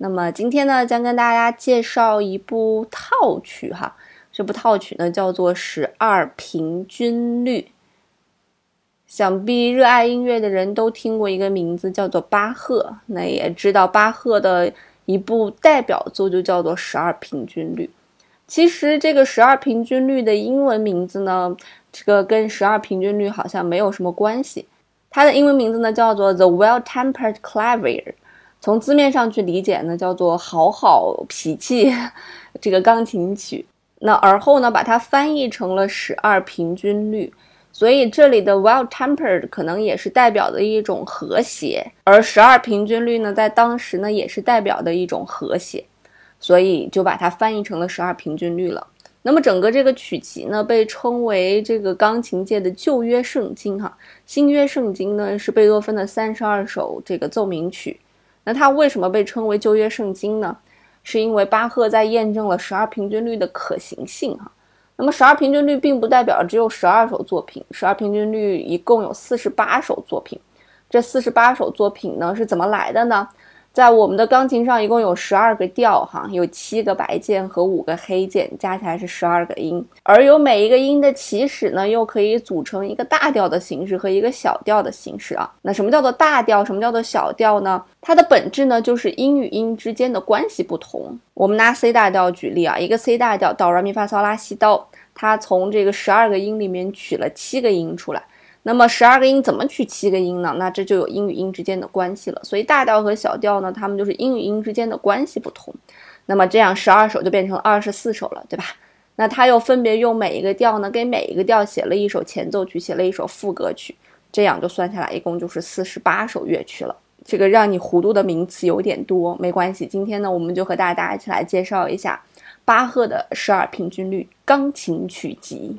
那么今天呢，将跟大家介绍一部套曲哈。这部套曲呢叫做《十二平均律》。想必热爱音乐的人都听过一个名字叫做巴赫，那也知道巴赫的一部代表作就叫做《十二平均律》。其实这个十二平均律的英文名字呢，这个跟十二平均律好像没有什么关系。它的英文名字呢叫做《The Well-Tempered Clavier》。从字面上去理解呢，叫做好好脾气 这个钢琴曲。那而后呢，把它翻译成了十二平均律。所以这里的 well-tempered 可能也是代表的一种和谐，而十二平均律呢，在当时呢也是代表的一种和谐，所以就把它翻译成了十二平均律了。那么整个这个曲集呢，被称为这个钢琴界的旧约圣经哈，新约圣经呢是贝多芬的三十二首这个奏鸣曲。那它为什么被称为旧约圣经呢？是因为巴赫在验证了十二平均律的可行性哈。那么十二平均律并不代表只有十二首作品，十二平均律一共有四十八首作品。这四十八首作品呢是怎么来的呢？在我们的钢琴上，一共有十二个调，哈，有七个白键和五个黑键，加起来是十二个音。而有每一个音的起始呢，又可以组成一个大调的形式和一个小调的形式啊。那什么叫做大调？什么叫做小调呢？它的本质呢，就是音与音之间的关系不同。我们拿 C 大调举例啊，一个 C 大调，哆来咪发嗦拉西哆，它从这个十二个音里面取了七个音出来。那么十二个音怎么取七个音呢？那这就有音与音之间的关系了。所以大调和小调呢，它们就是音与音之间的关系不同。那么这样十二首就变成二十四首了，对吧？那他又分别用每一个调呢，给每一个调写了一首前奏曲，写了一首副歌曲，这样就算下来，一共就是四十八首乐曲了。这个让你糊涂的名词有点多，没关系。今天呢，我们就和大家一起来介绍一下巴赫的十二平均律钢琴曲集。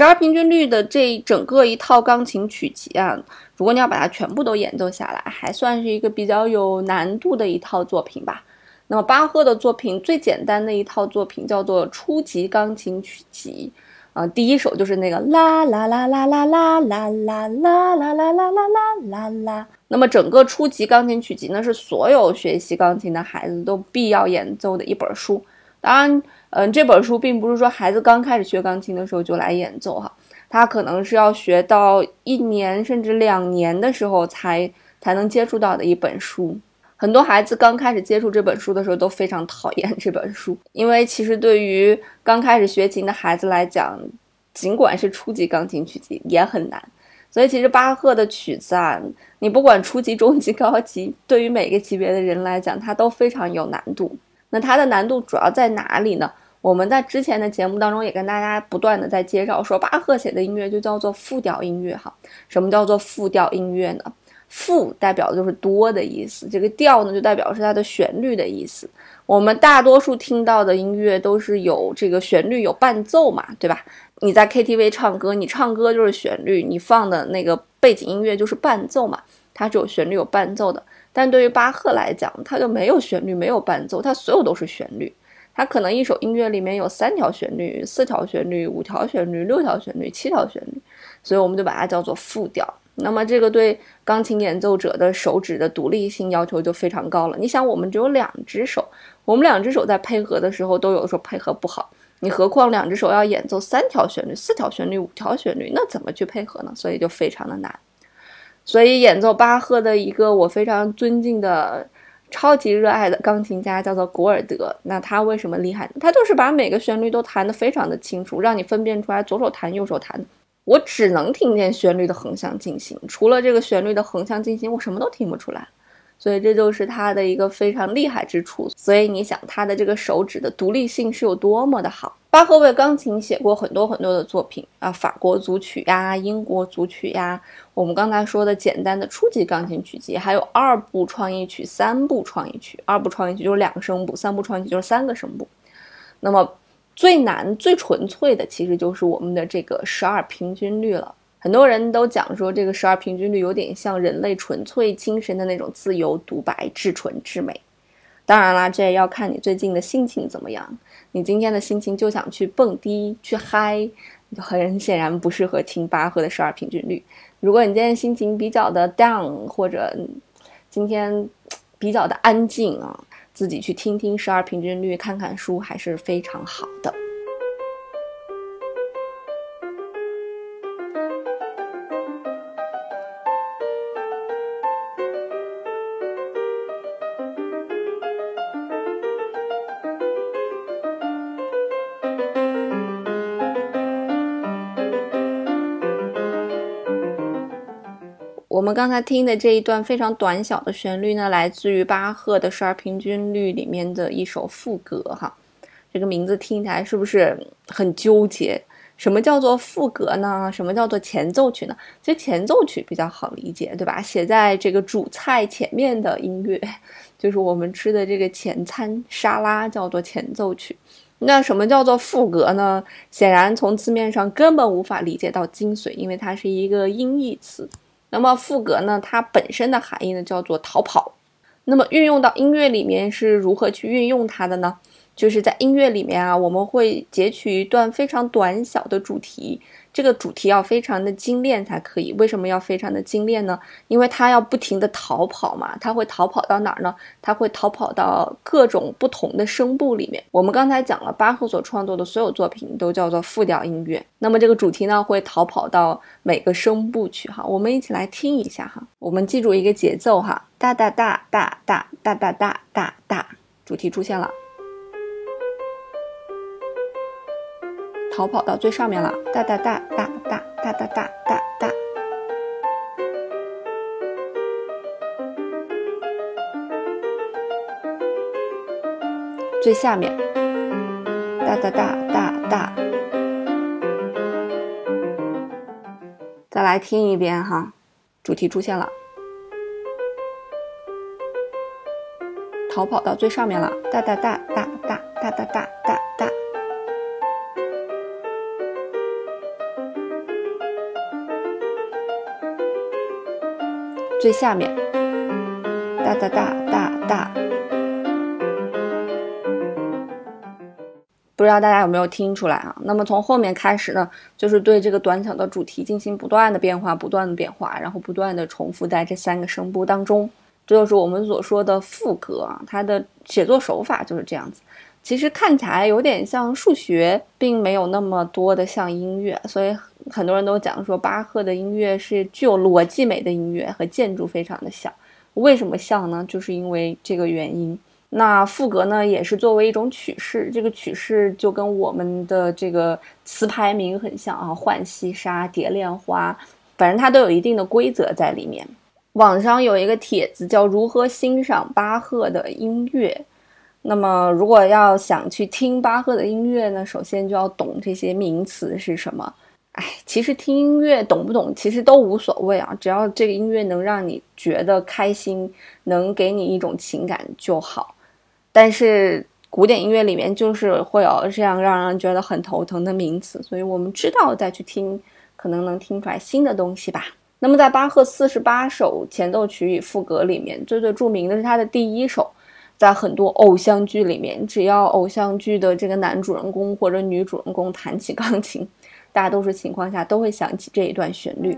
十二平均律的这整个一套钢琴曲集啊，如果你要把它全部都演奏下来，还算是一个比较有难度的一套作品吧。那么巴赫的作品最简单的一套作品叫做初级钢琴曲集，啊，第一首就是那个啦啦啦啦啦啦啦啦啦啦啦啦啦啦啦。那么整个初级钢琴曲集呢，是所有学习钢琴的孩子都必要演奏的一本书。当然。嗯，这本书并不是说孩子刚开始学钢琴的时候就来演奏哈，他可能是要学到一年甚至两年的时候才才能接触到的一本书。很多孩子刚开始接触这本书的时候都非常讨厌这本书，因为其实对于刚开始学琴的孩子来讲，尽管是初级钢琴曲集也很难。所以其实巴赫的曲子啊，你不管初级、中级、高级，对于每个级别的人来讲，它都非常有难度。那它的难度主要在哪里呢？我们在之前的节目当中也跟大家不断的在介绍，说巴赫写的音乐就叫做复调音乐哈。什么叫做复调音乐呢？复代表的就是多的意思，这个调呢就代表是它的旋律的意思。我们大多数听到的音乐都是有这个旋律有伴奏嘛，对吧？你在 KTV 唱歌，你唱歌就是旋律，你放的那个背景音乐就是伴奏嘛，它是有旋律有伴奏的。但对于巴赫来讲，它就没有旋律没有伴奏，它所有都是旋律。它可能一首音乐里面有三条旋律、四条旋律、五条旋律、六条旋律、七条旋律，所以我们就把它叫做复调。那么这个对钢琴演奏者的手指的独立性要求就非常高了。你想，我们只有两只手，我们两只手在配合的时候都有时候配合不好，你何况两只手要演奏三条旋律、四条旋律、五条旋律，那怎么去配合呢？所以就非常的难。所以演奏巴赫的一个我非常尊敬的。超级热爱的钢琴家叫做古尔德，那他为什么厉害呢？他就是把每个旋律都弹得非常的清楚，让你分辨出来左手弹右手弹。我只能听见旋律的横向进行，除了这个旋律的横向进行，我什么都听不出来。所以这就是他的一个非常厉害之处。所以你想，他的这个手指的独立性是有多么的好。巴赫为钢琴写过很多很多的作品啊，法国组曲呀，英国组曲呀，我们刚才说的简单的初级钢琴曲集，还有二部创意曲、三部创意曲。二部创意曲就是两个声部，三部创意曲就是三个声部。那么最难、最纯粹的，其实就是我们的这个十二平均律了。很多人都讲说，这个十二平均律有点像人类纯粹精神的那种自由独白、至纯至美。当然啦，这也要看你最近的心情怎么样。你今天的心情就想去蹦迪、去嗨，就很显然不适合听巴赫的十二平均律。如果你今天心情比较的 down，或者今天比较的安静啊，自己去听听十二平均律，看看书还是非常好的。我们刚才听的这一段非常短小的旋律呢，来自于巴赫的十二平均律里面的一首赋格。哈，这个名字听起来是不是很纠结？什么叫做赋格呢？什么叫做前奏曲呢？其实前奏曲比较好理解，对吧？写在这个主菜前面的音乐，就是我们吃的这个前餐沙拉，叫做前奏曲。那什么叫做赋格呢？显然从字面上根本无法理解到精髓，因为它是一个音译词。那么赋格呢？它本身的含义呢叫做逃跑。那么运用到音乐里面是如何去运用它的呢？就是在音乐里面啊，我们会截取一段非常短小的主题。这个主题要非常的精炼才可以。为什么要非常的精炼呢？因为它要不停的逃跑嘛。它会逃跑到哪儿呢？它会逃跑到各种不同的声部里面。我们刚才讲了，巴赫所创作的所有作品都叫做复调音乐。那么这个主题呢，会逃跑到每个声部去哈。我们一起来听一下哈。我们记住一个节奏哈，哒哒哒哒哒哒哒哒哒哒，主题出现了。逃跑到最上面了，哒哒哒哒哒哒哒哒哒哒。最下面，哒哒哒哒哒。再来听一遍哈，主题出现了，逃跑到最上面了，哒哒哒哒哒哒哒哒哒哒。最下面，哒哒哒哒哒，不知道大家有没有听出来啊？那么从后面开始呢，就是对这个短小的主题进行不断的变化，不断的变化，然后不断的重复在这三个声部当中，这就是我们所说的副歌啊。它的写作手法就是这样子。其实看起来有点像数学，并没有那么多的像音乐，所以很多人都讲说巴赫的音乐是具有逻辑美的音乐，和建筑非常的像。为什么像呢？就是因为这个原因。那赋格呢，也是作为一种曲式，这个曲式就跟我们的这个词牌名很像啊，浣溪沙、蝶恋花，反正它都有一定的规则在里面。网上有一个帖子叫“如何欣赏巴赫的音乐”。那么，如果要想去听巴赫的音乐呢，首先就要懂这些名词是什么。哎，其实听音乐懂不懂，其实都无所谓啊，只要这个音乐能让你觉得开心，能给你一种情感就好。但是古典音乐里面就是会有这样让人觉得很头疼的名词，所以我们知道再去听，可能能听出来新的东西吧。那么在巴赫四十八首前奏曲与赋格里面，最最著名的是他的第一首。在很多偶像剧里面，只要偶像剧的这个男主人公或者女主人公弹起钢琴，大多数情况下都会想起这一段旋律。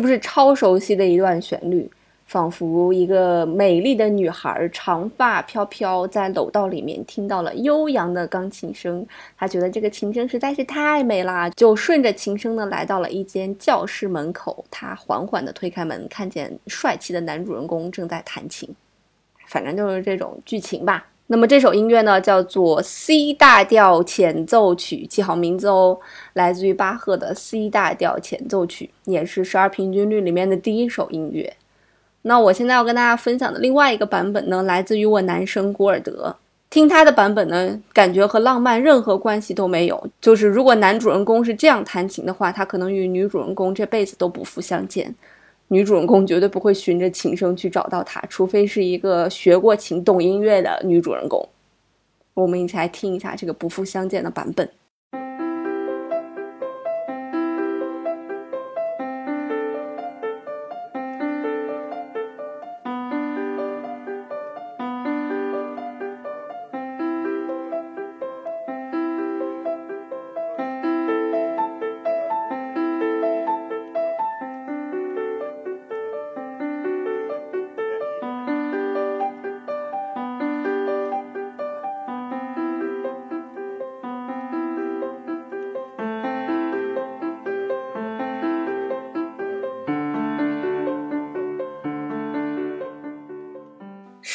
是不是超熟悉的一段旋律？仿佛一个美丽的女孩，长发飘飘，在楼道里面听到了悠扬的钢琴声，她觉得这个琴声实在是太美啦，就顺着琴声呢来到了一间教室门口。她缓缓地推开门，看见帅气的男主人公正在弹琴，反正就是这种剧情吧。那么这首音乐呢，叫做 C 大调前奏曲，记好名字哦，来自于巴赫的 C 大调前奏曲，也是十二平均律里面的第一首音乐。那我现在要跟大家分享的另外一个版本呢，来自于我男神古尔德。听他的版本呢，感觉和浪漫任何关系都没有。就是如果男主人公是这样弹琴的话，他可能与女主人公这辈子都不复相见。女主人公绝对不会循着琴声去找到他，除非是一个学过琴、懂音乐的女主人公。我们一起来听一下这个不复相见的版本。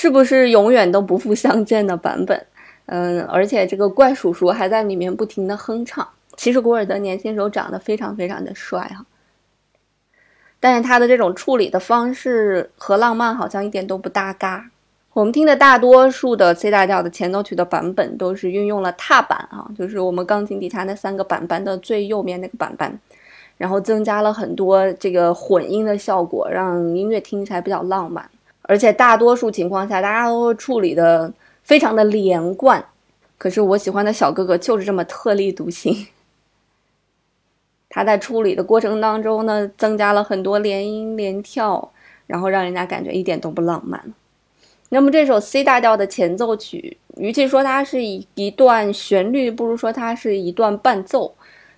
是不是永远都不复相见的版本？嗯，而且这个怪叔叔还在里面不停的哼唱。其实古尔德年轻时候长得非常非常的帅哈，但是他的这种处理的方式和浪漫好像一点都不搭嘎。我们听的大多数的 C 大调的前奏曲的版本都是运用了踏板啊，就是我们钢琴底下那三个板板的最右面那个板板，然后增加了很多这个混音的效果，让音乐听起来比较浪漫。而且大多数情况下，大家都处理的非常的连贯。可是我喜欢的小哥哥就是这么特立独行。他在处理的过程当中呢，增加了很多连音连跳，然后让人家感觉一点都不浪漫。那么这首 C 大调的前奏曲，与其说它是一一段旋律，不如说它是一段伴奏。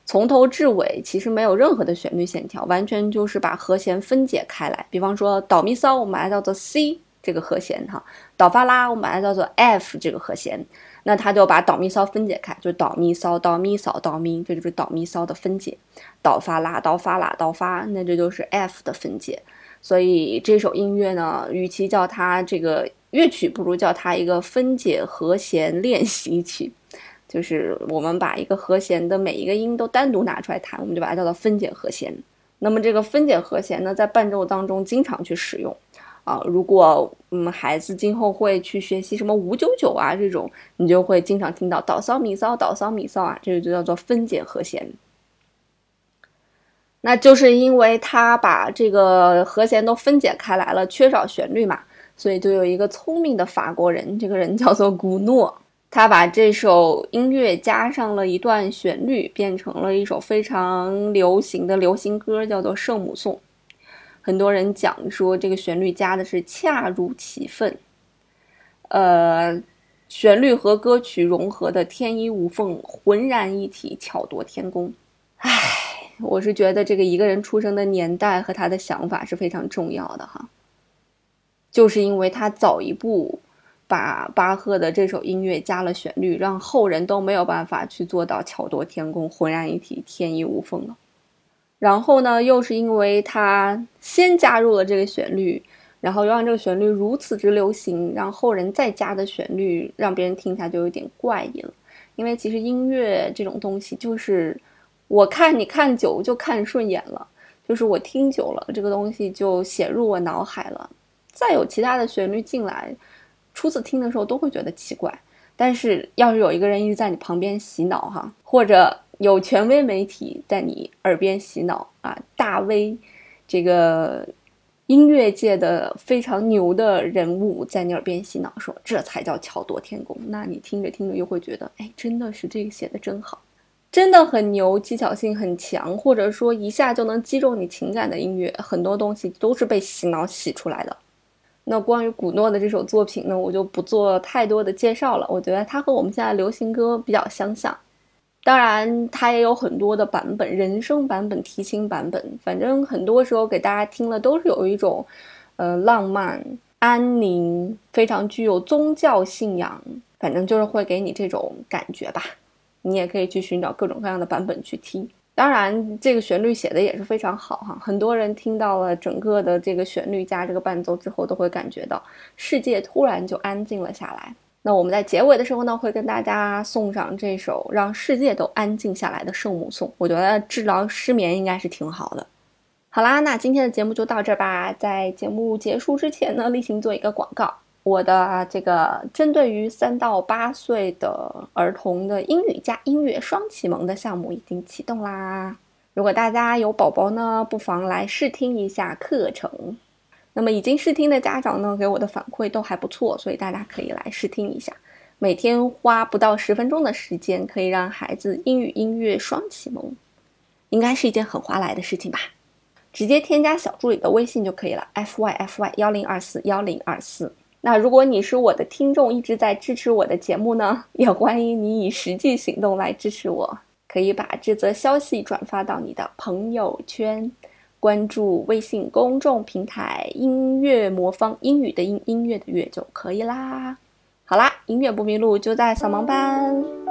从头至尾其实没有任何的旋律线条，完全就是把和弦分解开来。比方说哆咪嗦，我们把它叫做 C 这个和弦哈；哆发拉，我们把它叫做 F 这个和弦。那他就把哆咪嗦分解开，就哆咪嗦哆咪嗦哆咪，这就是哆咪嗦的分解。哆发拉哆发拉哆发，那这就是 F 的分解。所以这首音乐呢，与其叫它这个乐曲，不如叫它一个分解和弦练习曲。就是我们把一个和弦的每一个音都单独拿出来弹，我们就把它叫做分解和弦。那么这个分解和弦呢，在伴奏当中经常去使用啊。如果嗯孩子今后会去学习什么五九九啊这种，你就会经常听到哆骚咪骚哆骚咪骚啊，这个就叫做分解和弦。那就是因为他把这个和弦都分解开来了，缺少旋律嘛，所以就有一个聪明的法国人，这个人叫做古诺。他把这首音乐加上了一段旋律，变成了一首非常流行的流行歌，叫做《圣母颂》。很多人讲说，这个旋律加的是恰如其分，呃，旋律和歌曲融合的天衣无缝，浑然一体，巧夺天工。唉，我是觉得这个一个人出生的年代和他的想法是非常重要的哈，就是因为他早一步。把巴赫的这首音乐加了旋律，让后人都没有办法去做到巧夺天工、浑然一体、天衣无缝了。然后呢，又是因为他先加入了这个旋律，然后又让这个旋律如此之流行，让后人再加的旋律，让别人听起来就有点怪异了。因为其实音乐这种东西，就是我看你看久就看顺眼了，就是我听久了这个东西就写入我脑海了，再有其他的旋律进来。初次听的时候都会觉得奇怪，但是要是有一个人一直在你旁边洗脑哈，或者有权威媒体在你耳边洗脑啊，大 V，这个音乐界的非常牛的人物在你耳边洗脑，说这才叫巧夺天工，那你听着听着又会觉得，哎，真的是这个写的真好，真的很牛，技巧性很强，或者说一下就能击中你情感的音乐，很多东西都是被洗脑洗出来的。那关于古诺的这首作品呢，我就不做太多的介绍了。我觉得它和我们现在流行歌比较相像，当然，它也有很多的版本，人声版本、提琴版本，反正很多时候给大家听了都是有一种，呃，浪漫、安宁，非常具有宗教信仰，反正就是会给你这种感觉吧。你也可以去寻找各种各样的版本去听。当然，这个旋律写的也是非常好哈。很多人听到了整个的这个旋律加这个伴奏之后，都会感觉到世界突然就安静了下来。那我们在结尾的时候呢，会跟大家送上这首让世界都安静下来的圣母颂。我觉得治疗失眠应该是挺好的。好啦，那今天的节目就到这儿吧。在节目结束之前呢，例行做一个广告。我的这个针对于三到八岁的儿童的英语加音乐双启蒙的项目已经启动啦！如果大家有宝宝呢，不妨来试听一下课程。那么已经试听的家长呢，给我的反馈都还不错，所以大家可以来试听一下。每天花不到十分钟的时间，可以让孩子英语音乐双启蒙，应该是一件很划来的事情吧？直接添加小助理的微信就可以了，f y f y 幺零二四幺零二四。那如果你是我的听众，一直在支持我的节目呢，也欢迎你以实际行动来支持我。可以把这则消息转发到你的朋友圈，关注微信公众平台“音乐魔方”，英语的音，音乐的乐就可以啦。好啦，音乐不迷路就在扫盲班。